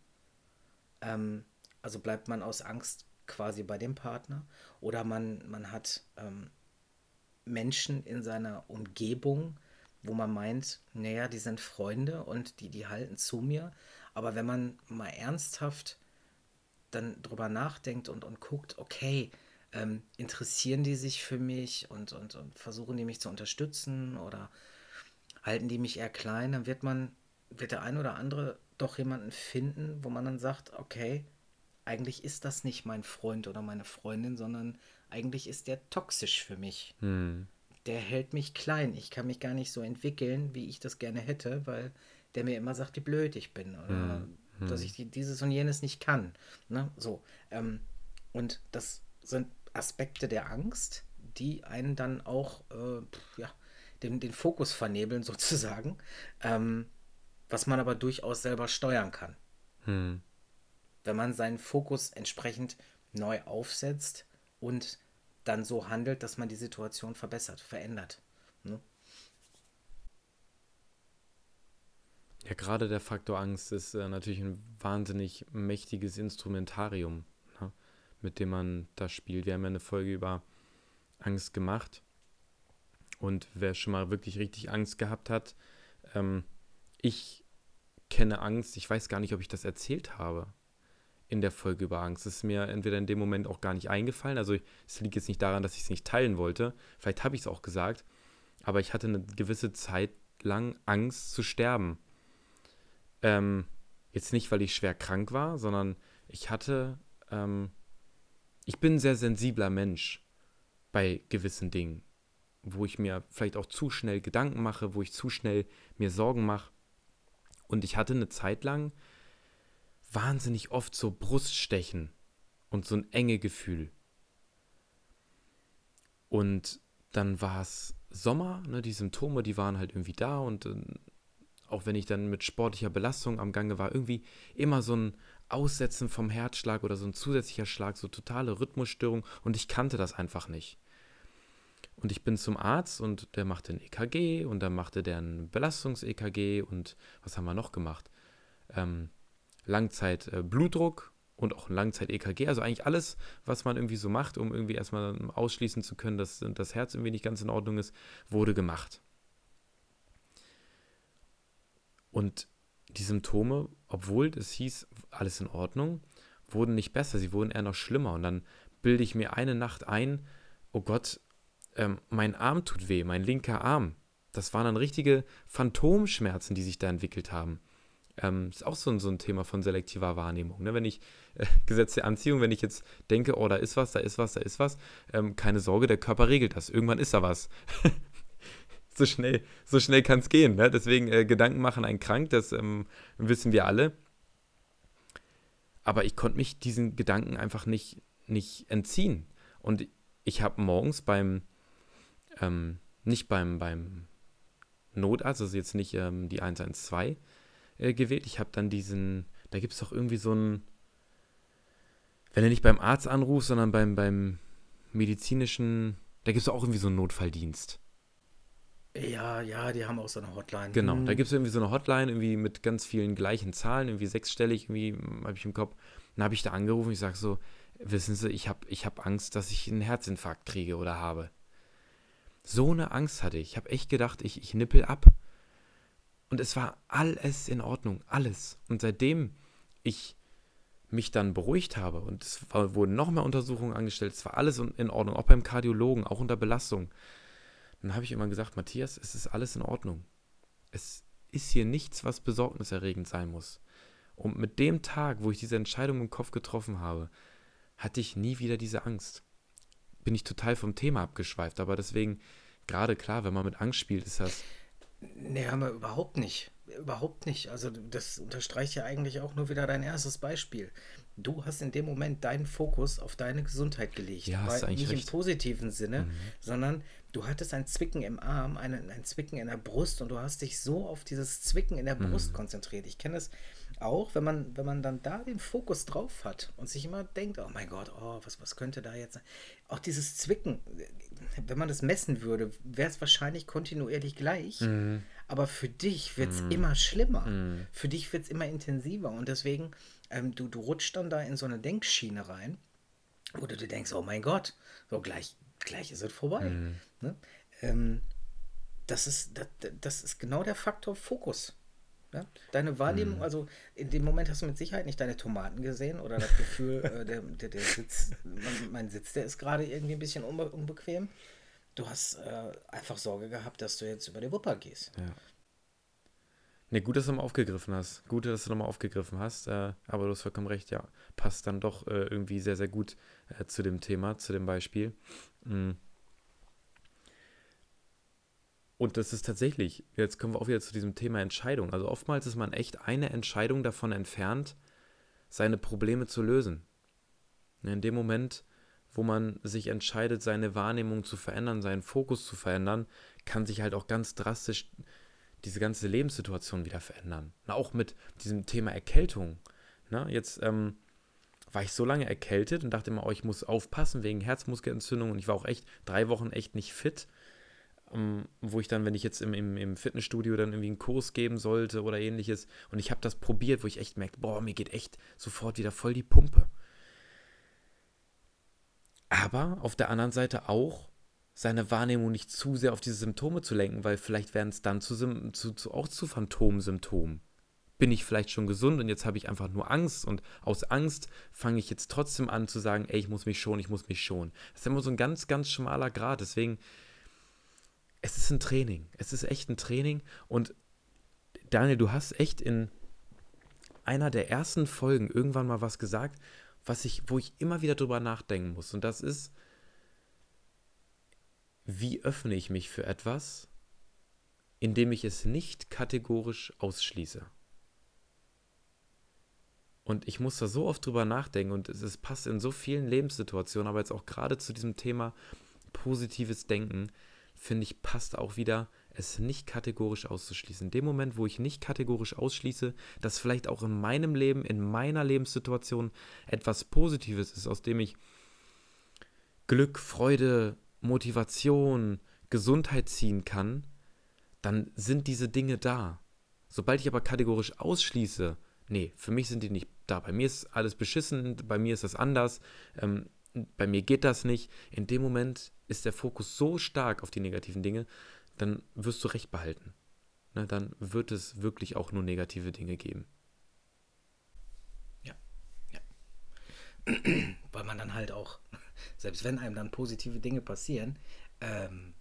Speaker 2: Ähm, also bleibt man aus Angst quasi bei dem Partner oder man, man hat ähm, Menschen in seiner Umgebung, wo man meint, naja, die sind Freunde und die, die halten zu mir, Aber wenn man mal ernsthaft dann drüber nachdenkt und, und guckt, okay, ähm, interessieren die sich für mich und, und, und versuchen die mich zu unterstützen oder halten die mich eher klein, dann wird man, wird der ein oder andere doch jemanden finden, wo man dann sagt, okay, eigentlich ist das nicht mein Freund oder meine Freundin, sondern eigentlich ist der toxisch für mich. Hm. Der hält mich klein. Ich kann mich gar nicht so entwickeln, wie ich das gerne hätte, weil der mir immer sagt, wie blöd ich bin oder hm. dass ich dieses und jenes nicht kann. Ne? So. Ähm, und das sind Aspekte der Angst, die einen dann auch äh, ja, den, den Fokus vernebeln, sozusagen, ähm, was man aber durchaus selber steuern kann. Hm. Wenn man seinen Fokus entsprechend neu aufsetzt und dann so handelt, dass man die Situation verbessert, verändert. Ne?
Speaker 1: Ja, gerade der Faktor Angst ist äh, natürlich ein wahnsinnig mächtiges Instrumentarium, ne? mit dem man da spielt. Wir haben ja eine Folge über Angst gemacht. Und wer schon mal wirklich richtig Angst gehabt hat, ähm, ich kenne Angst. Ich weiß gar nicht, ob ich das erzählt habe in der Folge über Angst. Es ist mir entweder in dem Moment auch gar nicht eingefallen. Also es liegt jetzt nicht daran, dass ich es nicht teilen wollte. Vielleicht habe ich es auch gesagt. Aber ich hatte eine gewisse Zeit lang Angst zu sterben. Ähm, jetzt nicht, weil ich schwer krank war, sondern ich hatte, ähm, ich bin ein sehr sensibler Mensch bei gewissen Dingen, wo ich mir vielleicht auch zu schnell Gedanken mache, wo ich zu schnell mir Sorgen mache. Und ich hatte eine Zeit lang wahnsinnig oft so Bruststechen und so ein enge Gefühl. Und dann war es Sommer, ne, die Symptome, die waren halt irgendwie da und äh, auch wenn ich dann mit sportlicher Belastung am Gange war, irgendwie immer so ein Aussetzen vom Herzschlag oder so ein zusätzlicher Schlag, so totale Rhythmusstörung und ich kannte das einfach nicht. Und ich bin zum Arzt und der machte ein EKG und dann machte der ein Belastungs-EKG und was haben wir noch gemacht? Ähm, Langzeit-Blutdruck äh, und auch Langzeit-EKG. Also eigentlich alles, was man irgendwie so macht, um irgendwie erstmal ausschließen zu können, dass das Herz irgendwie nicht ganz in Ordnung ist, wurde gemacht. Und die Symptome, obwohl es hieß, alles in Ordnung, wurden nicht besser, sie wurden eher noch schlimmer. Und dann bilde ich mir eine Nacht ein, oh Gott, ähm, mein Arm tut weh, mein linker Arm. Das waren dann richtige Phantomschmerzen, die sich da entwickelt haben. Ähm, ist auch so ein, so ein Thema von selektiver Wahrnehmung. Ne? Wenn ich, äh, Gesetz der Anziehung, wenn ich jetzt denke, oh, da ist was, da ist was, da ist was, ähm, keine Sorge, der Körper regelt das. Irgendwann ist da was. so schnell, so schnell kann es gehen. Ne? Deswegen äh, Gedanken machen einen krank, das ähm, wissen wir alle. Aber ich konnte mich diesen Gedanken einfach nicht, nicht entziehen. Und ich habe morgens beim, ähm, nicht beim, beim Notarzt, also jetzt nicht ähm, die 112 äh, gewählt. Ich habe dann diesen, da gibt es doch irgendwie so einen, wenn du nicht beim Arzt anrufst, sondern beim, beim medizinischen, da gibt es auch irgendwie so einen Notfalldienst.
Speaker 2: Ja, ja, die haben auch so eine Hotline.
Speaker 1: Genau, hm. da gibt es irgendwie so eine Hotline, irgendwie mit ganz vielen gleichen Zahlen, irgendwie sechsstellig, irgendwie hm, habe ich im Kopf. Dann habe ich da angerufen, ich sage so, wissen Sie, ich habe ich hab Angst, dass ich einen Herzinfarkt kriege oder habe. So eine Angst hatte ich. Ich habe echt gedacht, ich, ich nippel ab. Und es war alles in Ordnung, alles. Und seitdem ich mich dann beruhigt habe und es wurden noch mehr Untersuchungen angestellt, es war alles in Ordnung, auch beim Kardiologen, auch unter Belastung, dann habe ich immer gesagt, Matthias, es ist alles in Ordnung. Es ist hier nichts, was besorgniserregend sein muss. Und mit dem Tag, wo ich diese Entscheidung im Kopf getroffen habe, hatte ich nie wieder diese Angst. Bin ich total vom Thema abgeschweift, aber deswegen, gerade klar, wenn man mit Angst spielt, ist das.
Speaker 2: Nee, haben wir überhaupt nicht. Überhaupt nicht. Also, das unterstreicht ja eigentlich auch nur wieder dein erstes Beispiel. Du hast in dem Moment deinen Fokus auf deine Gesundheit gelegt.
Speaker 1: Ja,
Speaker 2: ist
Speaker 1: eigentlich
Speaker 2: nicht
Speaker 1: recht.
Speaker 2: im positiven Sinne, mhm. sondern du hattest ein Zwicken im Arm, ein, ein Zwicken in der Brust und du hast dich so auf dieses Zwicken in der Brust mhm. konzentriert. Ich kenne das auch, wenn man, wenn man dann da den Fokus drauf hat und sich immer denkt, oh mein Gott, oh, was, was könnte da jetzt sein? Auch dieses Zwicken, wenn man das messen würde, wäre es wahrscheinlich kontinuierlich gleich. Mhm. Aber für dich wird es mhm. immer schlimmer. Mhm. Für dich wird es immer intensiver. Und deswegen, ähm, du, du rutschst dann da in so eine Denkschiene rein, wo du dir denkst, oh mein Gott, so gleich, gleich ist es vorbei. Mhm. Ne? Ähm, das, ist, das, das ist genau der Faktor Fokus. Ja? Deine Wahrnehmung, mhm. also in dem Moment hast du mit Sicherheit nicht deine Tomaten gesehen oder das Gefühl, äh, der, der, der Sitz, mein, mein, Sitz, der ist gerade irgendwie ein bisschen unbe unbequem. Du hast äh, einfach Sorge gehabt, dass du jetzt über die Wupper gehst.
Speaker 1: Ja. Ne, gut, dass du nochmal aufgegriffen hast. Gut, dass du nochmal aufgegriffen hast. Äh, aber du hast vollkommen recht, ja. Passt dann doch äh, irgendwie sehr, sehr gut äh, zu dem Thema, zu dem Beispiel. Mhm. Und das ist tatsächlich, jetzt kommen wir auch wieder zu diesem Thema Entscheidung. Also oftmals ist man echt eine Entscheidung davon entfernt, seine Probleme zu lösen. In dem Moment, wo man sich entscheidet, seine Wahrnehmung zu verändern, seinen Fokus zu verändern, kann sich halt auch ganz drastisch diese ganze Lebenssituation wieder verändern. Auch mit diesem Thema Erkältung. Jetzt ähm, war ich so lange erkältet und dachte immer, oh, ich muss aufpassen wegen Herzmuskelentzündung und ich war auch echt drei Wochen echt nicht fit wo ich dann, wenn ich jetzt im, im, im, Fitnessstudio dann irgendwie einen Kurs geben sollte oder ähnliches, und ich habe das probiert, wo ich echt merke, boah, mir geht echt sofort wieder voll die Pumpe. Aber auf der anderen Seite auch seine Wahrnehmung nicht zu sehr auf diese Symptome zu lenken, weil vielleicht werden es dann zu, zu, zu, auch zu Phantomsymptomen. Bin ich vielleicht schon gesund und jetzt habe ich einfach nur Angst und aus Angst fange ich jetzt trotzdem an zu sagen, ey, ich muss mich schon, ich muss mich schon. Das ist immer so ein ganz, ganz schmaler Grad. Deswegen es ist ein Training. Es ist echt ein Training. Und Daniel, du hast echt in einer der ersten Folgen irgendwann mal was gesagt, was ich, wo ich immer wieder drüber nachdenken muss. Und das ist, wie öffne ich mich für etwas, indem ich es nicht kategorisch ausschließe. Und ich muss da so oft drüber nachdenken und es, es passt in so vielen Lebenssituationen, aber jetzt auch gerade zu diesem Thema positives Denken, finde ich, passt auch wieder, es nicht kategorisch auszuschließen. In dem Moment, wo ich nicht kategorisch ausschließe, dass vielleicht auch in meinem Leben, in meiner Lebenssituation etwas Positives ist, aus dem ich Glück, Freude, Motivation, Gesundheit ziehen kann, dann sind diese Dinge da. Sobald ich aber kategorisch ausschließe, nee, für mich sind die nicht da. Bei mir ist alles beschissen, bei mir ist das anders, ähm, bei mir geht das nicht. In dem Moment ist der Fokus so stark auf die negativen Dinge, dann wirst du recht behalten. Ne, dann wird es wirklich auch nur negative Dinge geben.
Speaker 2: Ja, ja. Weil man dann halt auch, selbst wenn einem dann positive Dinge passieren, ähm,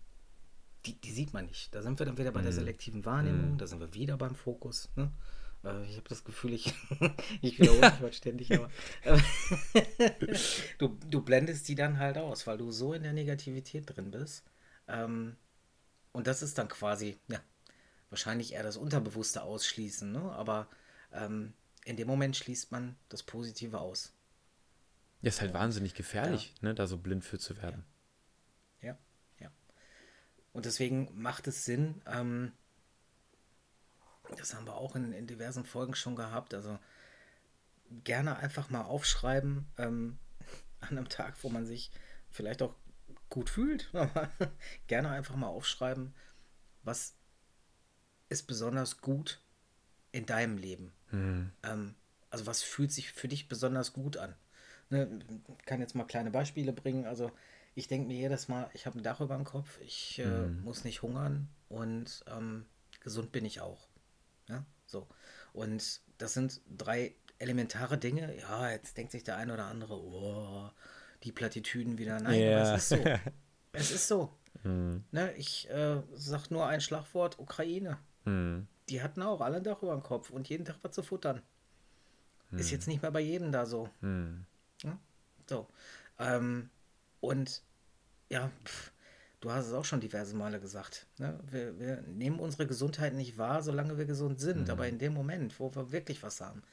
Speaker 2: die, die, sieht man nicht. Da sind wir dann wieder bei der mhm. selektiven Wahrnehmung, mm. da sind wir wieder beim Fokus. Ne? Äh, ich habe das Gefühl, ich, ich wiederhole mich heute ständig, aber du, du blendest die dann halt aus, weil du so in der Negativität drin bist. Ähm, und das ist dann quasi, ja, wahrscheinlich eher das Unterbewusste ausschließen, ne? aber ähm, in dem Moment schließt man das Positive aus.
Speaker 1: Ja, ist halt ja. wahnsinnig gefährlich, ja. ne, da so blind für zu werden.
Speaker 2: Ja, ja. ja. Und deswegen macht es Sinn, ähm, das haben wir auch in, in diversen Folgen schon gehabt. Also gerne einfach mal aufschreiben ähm, an einem Tag, wo man sich vielleicht auch gut fühlt. gerne einfach mal aufschreiben, was ist besonders gut in deinem Leben. Mhm. Ähm, also was fühlt sich für dich besonders gut an? Ne, kann jetzt mal kleine Beispiele bringen. Also ich denke mir jedes Mal, ich habe ein Dach über dem Kopf, ich äh, mhm. muss nicht hungern und ähm, gesund bin ich auch. Ja, so. Und das sind drei elementare Dinge. Ja, jetzt denkt sich der eine oder andere, oh, die Plattitüden wieder. Nein, yeah. aber es ist so. es ist so. Hm. Ne, ich äh, sag nur ein Schlagwort: Ukraine. Hm. Die hatten auch alle ein Dach über dem Kopf und jeden Tag was zu futtern. Hm. Ist jetzt nicht mehr bei jedem da so. Hm. Ja? So. Ähm, und ja, pff, du hast es auch schon diverse Male gesagt. Ne? Wir, wir, nehmen unsere Gesundheit nicht wahr, solange wir gesund sind. Mhm. Aber in dem Moment, wo wir wirklich was haben,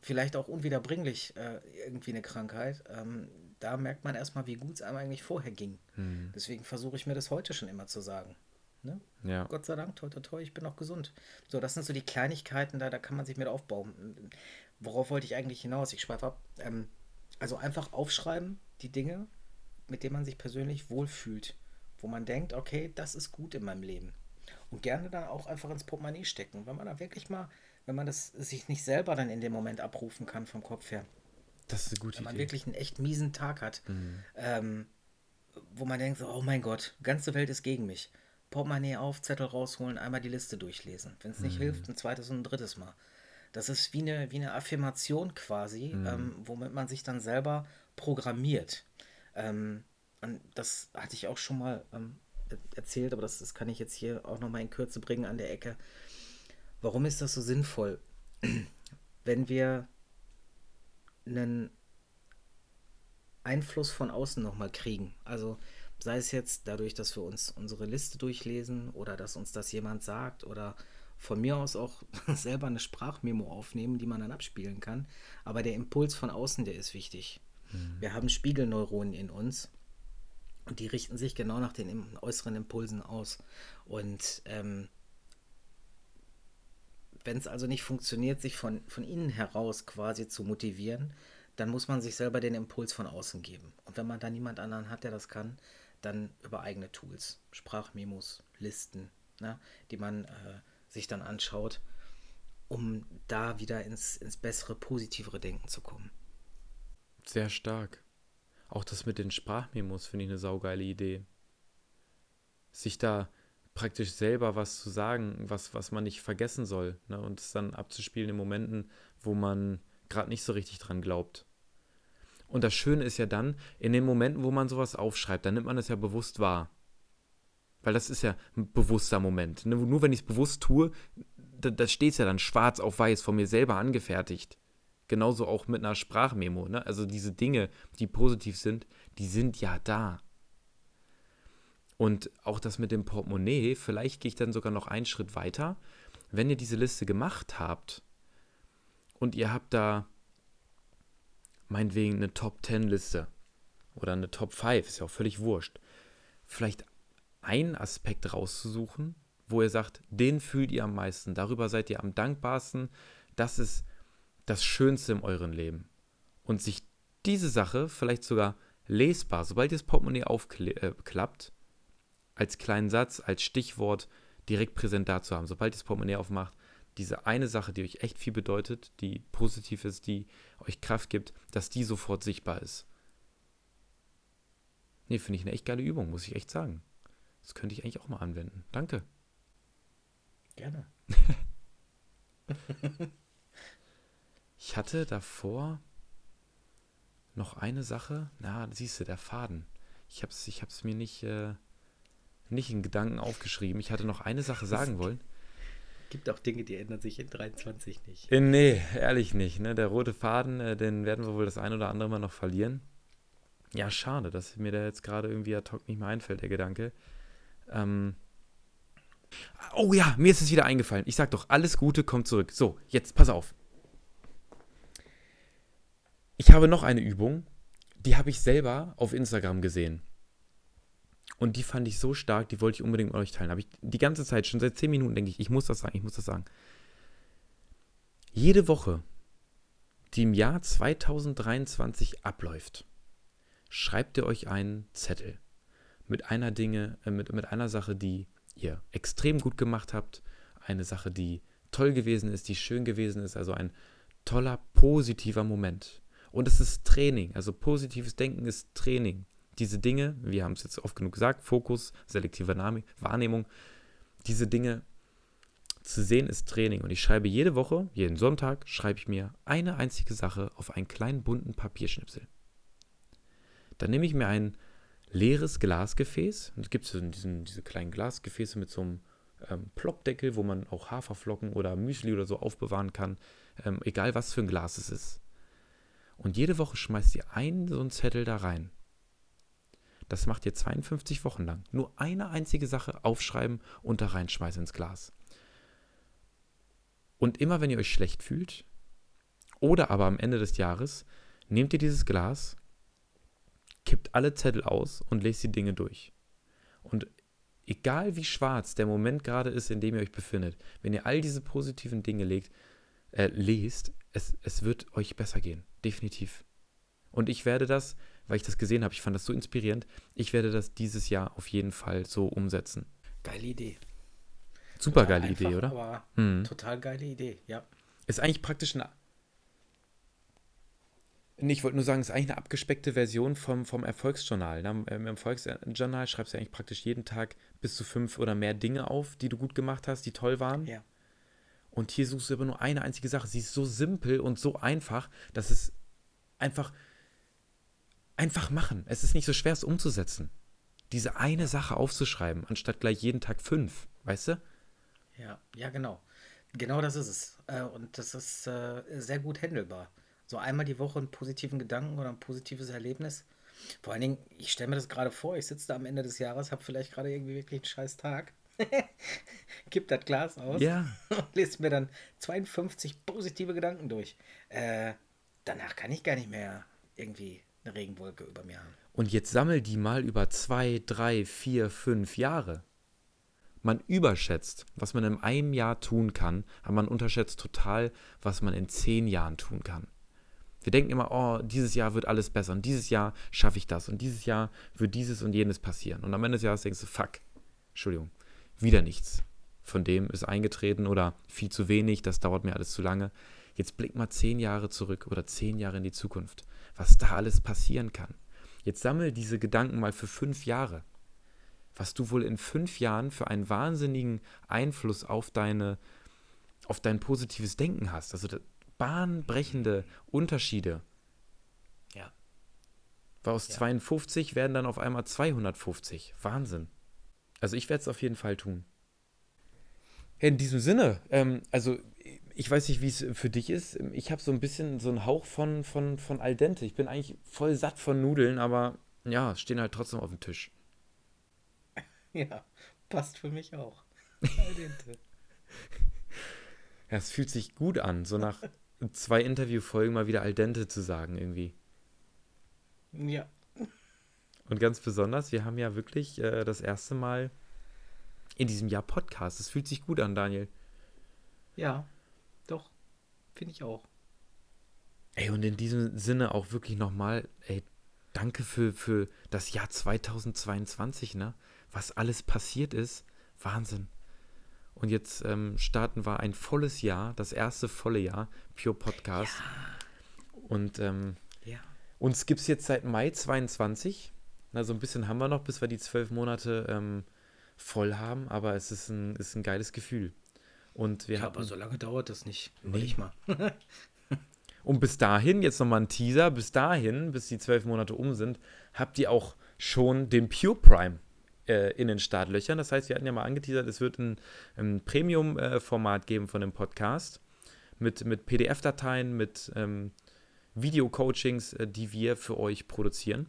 Speaker 2: vielleicht auch unwiederbringlich äh, irgendwie eine Krankheit, ähm, da merkt man erstmal, wie gut es einem eigentlich vorher ging. Mhm. Deswegen versuche ich mir das heute schon immer zu sagen. Ne? Ja. Gott sei Dank, toi, toi, toi, ich bin noch gesund. So, das sind so die Kleinigkeiten, da, da kann man sich mit aufbauen. Worauf wollte ich eigentlich hinaus? Ich schweife ab. Ähm, also einfach aufschreiben, die Dinge, mit denen man sich persönlich wohlfühlt wo man denkt, okay, das ist gut in meinem Leben. Und gerne dann auch einfach ins Portemonnaie stecken, wenn man da wirklich mal, wenn man das sich nicht selber dann in dem Moment abrufen kann vom Kopf her.
Speaker 1: Das ist eine gute
Speaker 2: Wenn man Idee. wirklich einen echt miesen Tag hat, mhm. ähm, wo man denkt, oh mein Gott, ganze Welt ist gegen mich. Portemonnaie auf, Zettel rausholen, einmal die Liste durchlesen. Wenn es nicht mhm. hilft, ein zweites und ein drittes Mal. Das ist wie eine, wie eine Affirmation quasi, mhm. ähm, womit man sich dann selber programmiert. Ähm, und das hatte ich auch schon mal ähm, erzählt, aber das, das kann ich jetzt hier auch nochmal in Kürze bringen an der Ecke. Warum ist das so sinnvoll? Wenn wir einen Einfluss von außen nochmal kriegen. Also sei es jetzt dadurch, dass wir uns unsere Liste durchlesen oder dass uns das jemand sagt oder von mir aus auch selber eine Sprachmemo aufnehmen, die man dann abspielen kann. Aber der Impuls von außen, der ist wichtig. Mhm. Wir haben Spiegelneuronen in uns und die richten sich genau nach den äußeren Impulsen aus. Und ähm, wenn es also nicht funktioniert, sich von, von innen heraus quasi zu motivieren, dann muss man sich selber den Impuls von außen geben. Und wenn man da niemand anderen hat, der das kann, dann über eigene Tools, Sprachmemos, Listen, ne, die man äh, sich dann anschaut, um da wieder ins, ins bessere, positivere Denken zu kommen.
Speaker 1: Sehr stark. Auch das mit den Sprachmemos finde ich eine saugeile Idee. Sich da praktisch selber was zu sagen, was, was man nicht vergessen soll. Ne? Und es dann abzuspielen in Momenten, wo man gerade nicht so richtig dran glaubt. Und das Schöne ist ja dann, in den Momenten, wo man sowas aufschreibt, dann nimmt man es ja bewusst wahr. Weil das ist ja ein bewusster Moment. Ne? Nur wenn ich es bewusst tue, da, da steht es ja dann schwarz auf weiß von mir selber angefertigt. Genauso auch mit einer Sprachmemo. Ne? Also diese Dinge, die positiv sind, die sind ja da. Und auch das mit dem Portemonnaie, vielleicht gehe ich dann sogar noch einen Schritt weiter. Wenn ihr diese Liste gemacht habt und ihr habt da meinetwegen eine Top 10 Liste oder eine Top 5, ist ja auch völlig wurscht. Vielleicht einen Aspekt rauszusuchen, wo ihr sagt, den fühlt ihr am meisten, darüber seid ihr am dankbarsten, das ist das Schönste in eurem Leben. Und sich diese Sache vielleicht sogar lesbar, sobald ihr das Portemonnaie aufklappt, äh, als kleinen Satz, als Stichwort direkt präsent dazu haben. Sobald ihr das Portemonnaie aufmacht, diese eine Sache, die euch echt viel bedeutet, die positiv ist, die euch Kraft gibt, dass die sofort sichtbar ist. Nee, finde ich eine echt geile Übung, muss ich echt sagen. Das könnte ich eigentlich auch mal anwenden. Danke.
Speaker 2: Gerne.
Speaker 1: ich hatte davor noch eine Sache. Na, siehst du, der Faden. Ich habe es ich hab's mir nicht, äh, nicht in Gedanken aufgeschrieben. Ich hatte noch eine Sache sagen wollen.
Speaker 2: Gibt auch Dinge, die ändern sich in 23 nicht.
Speaker 1: Äh, nee, ehrlich nicht. Ne? Der rote Faden, äh, den werden wir wohl das ein oder andere Mal noch verlieren. Ja, schade, dass mir der jetzt gerade irgendwie ad hoc nicht mehr einfällt, der Gedanke. Ähm oh ja, mir ist es wieder eingefallen. Ich sag doch, alles Gute kommt zurück. So, jetzt pass auf. Ich habe noch eine Übung, die habe ich selber auf Instagram gesehen. Und die fand ich so stark, die wollte ich unbedingt mit euch teilen. Habe ich die ganze Zeit, schon seit 10 Minuten denke ich, ich muss das sagen, ich muss das sagen. Jede Woche, die im Jahr 2023 abläuft, schreibt ihr euch einen Zettel mit einer Dinge, äh, mit, mit einer Sache, die ihr extrem gut gemacht habt, eine Sache, die toll gewesen ist, die schön gewesen ist, also ein toller, positiver Moment. Und es ist Training, also positives Denken ist Training. Diese Dinge, wir haben es jetzt oft genug gesagt, Fokus, selektive Wahrnehmung, diese Dinge zu sehen ist Training. Und ich schreibe jede Woche, jeden Sonntag, schreibe ich mir eine einzige Sache auf einen kleinen bunten Papierschnipsel. Dann nehme ich mir ein leeres Glasgefäß. Und es gibt so diesen, diese kleinen Glasgefäße mit so einem ähm, Ploppdeckel, wo man auch Haferflocken oder Müsli oder so aufbewahren kann. Ähm, egal was für ein Glas es ist. Und jede Woche schmeißt ihr einen so einen Zettel da rein. Das macht ihr 52 Wochen lang. Nur eine einzige Sache aufschreiben und da reinschmeißen ins Glas. Und immer wenn ihr euch schlecht fühlt, oder aber am Ende des Jahres, nehmt ihr dieses Glas, kippt alle Zettel aus und lest die Dinge durch. Und egal wie schwarz der Moment gerade ist, in dem ihr euch befindet, wenn ihr all diese positiven Dinge legt, äh, lest, es, es wird euch besser gehen. Definitiv. Und ich werde das, weil ich das gesehen habe, ich fand das so inspirierend, ich werde das dieses Jahr auf jeden Fall so umsetzen.
Speaker 2: Geile Idee.
Speaker 1: Super geile einfach, Idee, oder?
Speaker 2: Aber hm. Total geile Idee, ja.
Speaker 1: Ist eigentlich praktisch ein Nee, ich wollte nur sagen, es ist eigentlich eine abgespeckte Version vom, vom Erfolgsjournal. Ne? Im Erfolgsjournal schreibst du eigentlich praktisch jeden Tag bis zu fünf oder mehr Dinge auf, die du gut gemacht hast, die toll waren.
Speaker 2: Ja.
Speaker 1: Und hier suchst du aber nur eine einzige Sache. Sie ist so simpel und so einfach, dass es einfach, einfach machen. Es ist nicht so schwer, es umzusetzen. Diese eine Sache aufzuschreiben, anstatt gleich jeden Tag fünf. Weißt du?
Speaker 2: Ja, ja, genau. Genau das ist es. Äh, und das ist äh, sehr gut handelbar. So einmal die Woche einen positiven Gedanken oder ein positives Erlebnis. Vor allen Dingen, ich stelle mir das gerade vor, ich sitze da am Ende des Jahres, habe vielleicht gerade irgendwie wirklich einen scheiß Tag. Kipp das Glas aus
Speaker 1: Ja.
Speaker 2: und lese mir dann 52 positive Gedanken durch. Äh, danach kann ich gar nicht mehr irgendwie eine Regenwolke über mir haben.
Speaker 1: Und jetzt sammel die mal über zwei, drei, vier, fünf Jahre. Man überschätzt, was man in einem Jahr tun kann, aber man unterschätzt total, was man in zehn Jahren tun kann. Wir denken immer, oh, dieses Jahr wird alles besser und dieses Jahr schaffe ich das und dieses Jahr wird dieses und jenes passieren. Und am Ende des Jahres denkst du, fuck, Entschuldigung, wieder nichts. Von dem ist eingetreten oder viel zu wenig, das dauert mir alles zu lange. Jetzt blick mal zehn Jahre zurück oder zehn Jahre in die Zukunft, was da alles passieren kann. Jetzt sammel diese Gedanken mal für fünf Jahre. Was du wohl in fünf Jahren für einen wahnsinnigen Einfluss auf deine, auf dein positives Denken hast. Also bahnbrechende Unterschiede.
Speaker 2: Ja.
Speaker 1: Weil aus
Speaker 2: Ja.
Speaker 1: 52 werden dann auf einmal 250. Wahnsinn. Also ich werde es auf jeden Fall tun. In diesem Sinne, ähm, also ich weiß nicht, wie es für dich ist. Ich habe so ein bisschen so einen Hauch von, von, von Al dente. Ich bin eigentlich voll satt von Nudeln, aber ja, stehen halt trotzdem auf dem Tisch.
Speaker 2: Ja, passt für mich auch. Al dente.
Speaker 1: Ja, es fühlt sich gut an, so nach zwei Interviewfolgen mal wieder Al dente zu sagen irgendwie.
Speaker 2: ja.
Speaker 1: Und ganz besonders, wir haben ja wirklich äh, das erste Mal in diesem Jahr Podcast. Es fühlt sich gut an, Daniel.
Speaker 2: Ja, doch. Finde ich auch.
Speaker 1: Ey, und in diesem Sinne auch wirklich nochmal, ey, danke für, für das Jahr 2022, ne? Was alles passiert ist. Wahnsinn. Und jetzt ähm, starten wir ein volles Jahr, das erste volle Jahr, Pure Podcast. Und ähm,
Speaker 2: Ja.
Speaker 1: uns gibt es jetzt seit Mai 22. Na, so ein bisschen haben wir noch, bis wir die zwölf Monate ähm, voll haben, aber es ist ein, ist ein geiles Gefühl. Und wir
Speaker 2: Ja,
Speaker 1: hatten,
Speaker 2: aber so lange dauert das nicht.
Speaker 1: Nee.
Speaker 2: Überleg mal.
Speaker 1: Und bis dahin, jetzt nochmal ein Teaser, bis dahin, bis die zwölf Monate um sind, habt ihr auch schon den Pure Prime äh, in den Startlöchern. Das heißt, wir hatten ja mal angeteasert, es wird ein, ein Premium-Format geben von dem Podcast mit, mit PDF-Dateien, mit ähm, Video-Coachings, äh, die wir für euch produzieren.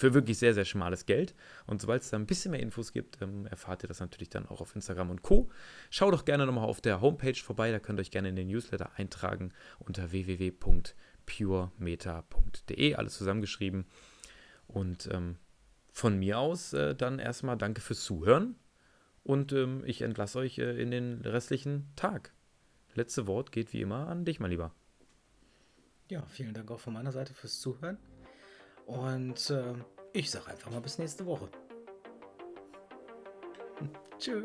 Speaker 1: Für wirklich sehr, sehr schmales Geld. Und sobald es da ein bisschen mehr Infos gibt, ähm, erfahrt ihr das natürlich dann auch auf Instagram und Co. Schaut doch gerne nochmal auf der Homepage vorbei. Da könnt ihr euch gerne in den Newsletter eintragen unter www.puremeta.de. Alles zusammengeschrieben. Und ähm, von mir aus äh, dann erstmal danke fürs Zuhören. Und ähm, ich entlasse euch äh, in den restlichen Tag. Letzte Wort geht wie immer an dich, mein Lieber.
Speaker 2: Ja, vielen Dank auch von meiner Seite fürs Zuhören. Und ähm, ich sage einfach mal bis nächste Woche. Tschö.